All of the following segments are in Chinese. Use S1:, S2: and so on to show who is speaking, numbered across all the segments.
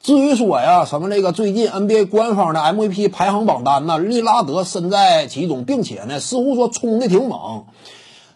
S1: 至于说呀，什么这个最近 NBA 官方的 MVP 排行榜单呢，利拉德身在其中，并且呢，似乎说冲的挺猛。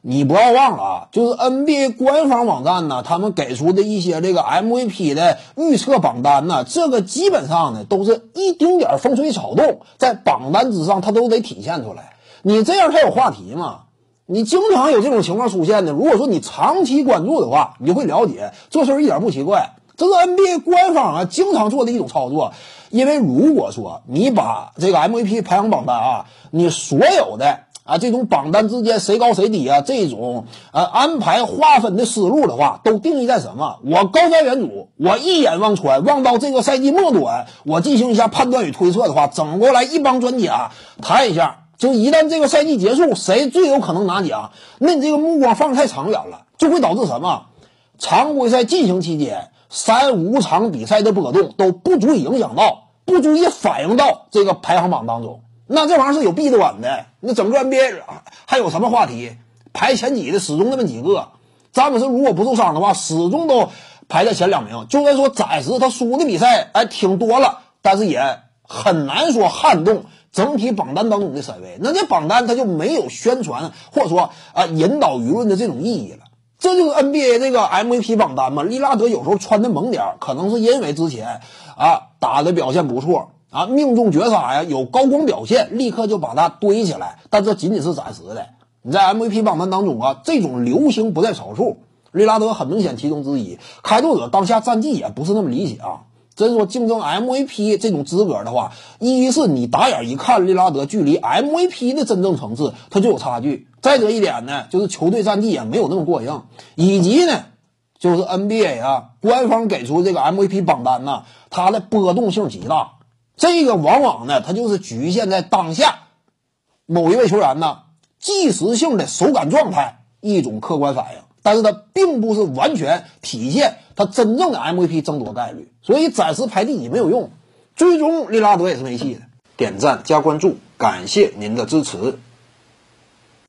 S1: 你不要忘了啊，就是 NBA 官方网站呢，他们给出的一些这个 MVP 的预测榜单呢，这个基本上呢都是一丁点风吹草动，在榜单之上它都得体现出来。你这样才有话题嘛。你经常有这种情况出现的，如果说你长期关注的话，你就会了解这事儿一点不奇怪。这是 NBA 官方啊经常做的一种操作。因为如果说你把这个 MVP 排行榜单啊，你所有的。啊，这种榜单之间谁高谁低啊？这种呃安排划分的思路的话，都定义在什么？我高瞻远瞩，我一眼望穿，望到这个赛季末端，我进行一下判断与推测的话，整过来一帮专家谈一下，就一旦这个赛季结束，谁最有可能拿奖？那你这个目光放太长远了，就会导致什么？常规赛进行期间，三五场比赛的波动都不足以影响到，不足以反映到这个排行榜当中。那这玩意儿是有弊端的。那整个 NBA 还有什么话题？排前几的始终那么几个。詹姆斯如果不受伤的话，始终都排在前两名。就算说暂时他输的比赛哎挺多了，但是也很难说撼动整体榜单当中的 C 位。那这榜单他就没有宣传或者说啊引导舆论的这种意义了。这就是 NBA 这个 MVP 榜单嘛。利拉德有时候穿的猛点可能是因为之前啊打的表现不错。啊，命中绝杀呀，有高光表现，立刻就把它堆起来。但这仅仅是暂时的。你在 MVP 榜单当中啊，这种流行不在少数。利拉德很明显其中之一。开拓者当下战绩也不是那么理想啊。真说竞争 MVP 这种资格的话，一是你打眼一看，利拉德距离 MVP 的真正层次他就有差距。再者一点呢，就是球队战绩也没有那么过硬。以及呢，就是 NBA 啊，官方给出这个 MVP 榜单呢，它的波动性极大。这个往往呢，它就是局限在当下某一位球员呢即时性的手感状态一种客观反应，但是它并不是完全体现他真正的 MVP 争夺概率，所以暂时排第几没有用，最终利拉德也是没戏的。点赞加关注，感谢您的支持。